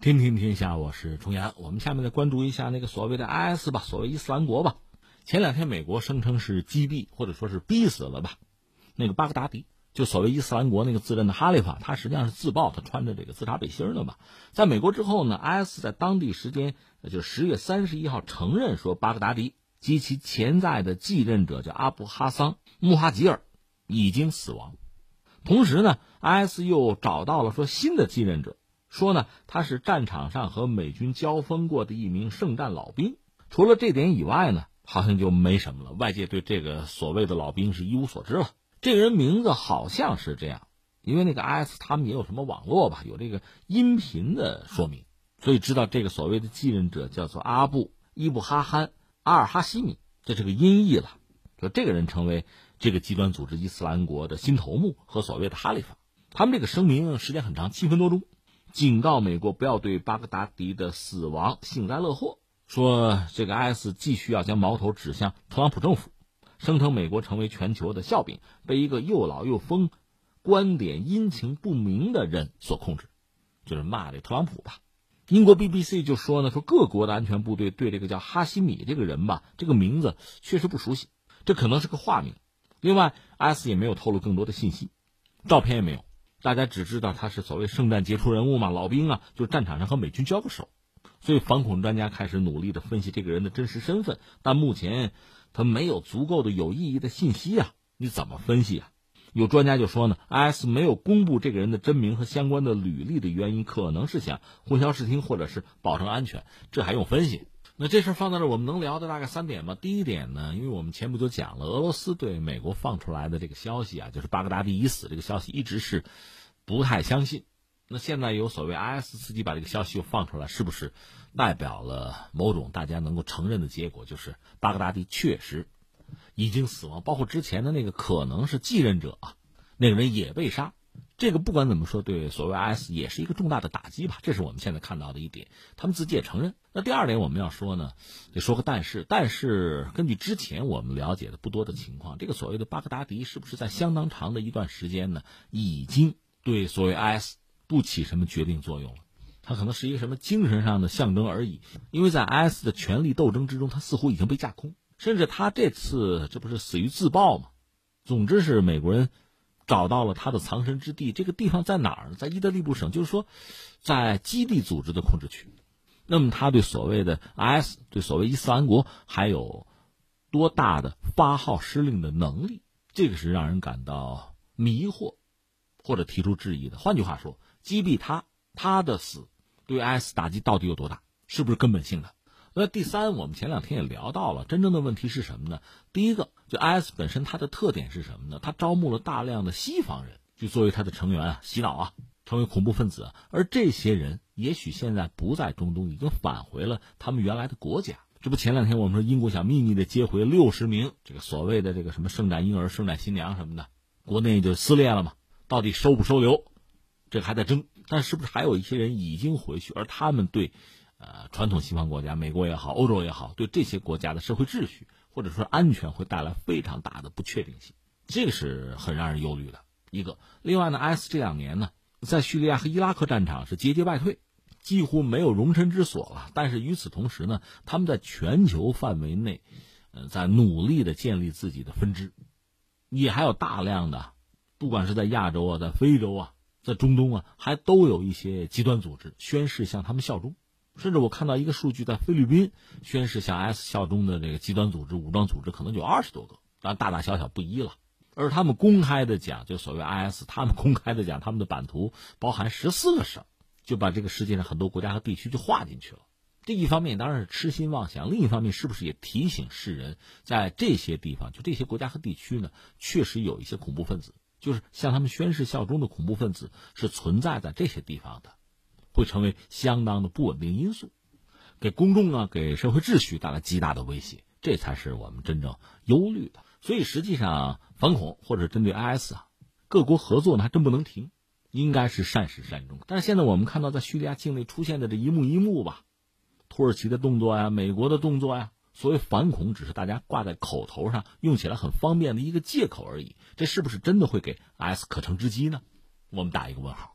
天天天下，我是重阳。我们下面再关注一下那个所谓的 IS 吧，所谓伊斯兰国吧。前两天美国声称是击毙或者说是逼死了吧，那个巴格达迪，就所谓伊斯兰国那个自认的哈利法，他实际上是自爆，他穿着这个自杀背心的嘛。在美国之后呢，IS 在当地时间就十月三十一号承认说巴格达迪及其潜在的继任者叫阿布哈桑穆哈吉尔已经死亡。同时呢，IS 又找到了说新的继任者。说呢，他是战场上和美军交锋过的一名圣战老兵。除了这点以外呢，好像就没什么了。外界对这个所谓的老兵是一无所知了。这个人名字好像是这样，因为那个 IS 他们也有什么网络吧，有这个音频的说明，所以知道这个所谓的继任者叫做阿布伊布哈罕阿尔哈西米，这是个音译了。说这个人成为这个极端组织伊斯兰国的新头目和所谓的哈里法。他们这个声明时间很长，七分多钟。警告美国不要对巴格达迪的死亡幸灾乐祸，说这个 IS 继续要将矛头指向特朗普政府，声称美国成为全球的笑柄，被一个又老又疯、观点阴晴不明的人所控制，就是骂这特朗普吧。英国 BBC 就说呢，说各国的安全部队对这个叫哈希米这个人吧，这个名字确实不熟悉，这可能是个化名。另外，IS 也没有透露更多的信息，照片也没有。大家只知道他是所谓圣战杰出人物嘛，老兵啊，就战场上和美军交过手，所以反恐专家开始努力的分析这个人的真实身份，但目前他没有足够的有意义的信息啊，你怎么分析啊？有专家就说呢，IS 没有公布这个人的真名和相关的履历的原因，可能是想混淆视听或者是保证安全，这还用分析？那这事放在这，我们能聊的大概三点吧。第一点呢，因为我们前不久讲了，俄罗斯对美国放出来的这个消息啊，就是巴格达迪已死这个消息，一直是不太相信。那现在有所谓 IS 自己把这个消息又放出来，是不是代表了某种大家能够承认的结果，就是巴格达迪确实已经死亡？包括之前的那个可能是继任者啊，那个人也被杀。这个不管怎么说，对所谓 IS 也是一个重大的打击吧。这是我们现在看到的一点，他们自己也承认。那第二点我们要说呢，得说个但是。但是根据之前我们了解的不多的情况，这个所谓的巴格达迪是不是在相当长的一段时间呢，已经对所谓 IS 不起什么决定作用了？他可能是一个什么精神上的象征而已。因为在 IS 的权力斗争之中，他似乎已经被架空，甚至他这次这不是死于自爆吗？总之是美国人。找到了他的藏身之地，这个地方在哪儿呢？在伊德利布省，就是说，在基地组织的控制区。那么，他对所谓的 IS，对所谓伊斯兰国，还有多大的发号施令的能力？这个是让人感到迷惑，或者提出质疑的。换句话说，击毙他，他的死对 IS 打击到底有多大？是不是根本性的？那第三，我们前两天也聊到了，真正的问题是什么呢？第一个，就 IS 本身它的特点是什么呢？它招募了大量的西方人，就作为它的成员啊，洗脑啊，成为恐怖分子。而这些人也许现在不在中东，已经返回了他们原来的国家。这不，前两天我们说英国想秘密的接回六十名这个所谓的这个什么圣诞婴儿、圣诞新娘什么的，国内就撕裂了嘛？到底收不收留？这还在争。但是不是还有一些人已经回去，而他们对？呃，传统西方国家，美国也好，欧洲也好，对这些国家的社会秩序或者说安全会带来非常大的不确定性，这个是很让人忧虑的一个。另外呢，IS 这两年呢，在叙利亚和伊拉克战场是节节败退，几乎没有容身之所了。但是与此同时呢，他们在全球范围内，呃，在努力的建立自己的分支，也还有大量的，不管是在亚洲啊，在非洲啊，在中东啊，还都有一些极端组织宣誓向他们效忠。甚至我看到一个数据，在菲律宾宣誓向 S 效忠的这个极端组织、武装组织，可能就二十多个，当然大大小小不一了。而他们公开的讲，就所谓 IS，他们公开的讲，他们的版图包含十四个省，就把这个世界上很多国家和地区就划进去了。这一方面当然是痴心妄想，另一方面是不是也提醒世人，在这些地方，就这些国家和地区呢，确实有一些恐怖分子，就是向他们宣誓效忠的恐怖分子是存在在这些地方的。会成为相当的不稳定因素，给公众啊，给社会秩序带来极大的威胁，这才是我们真正忧虑的。所以，实际上反恐或者针对 IS 啊，各国合作呢还真不能停，应该是善始善终。但是现在我们看到，在叙利亚境内出现的这一幕一幕吧，土耳其的动作呀，美国的动作呀，所谓反恐只是大家挂在口头上，用起来很方便的一个借口而已。这是不是真的会给 S 可乘之机呢？我们打一个问号。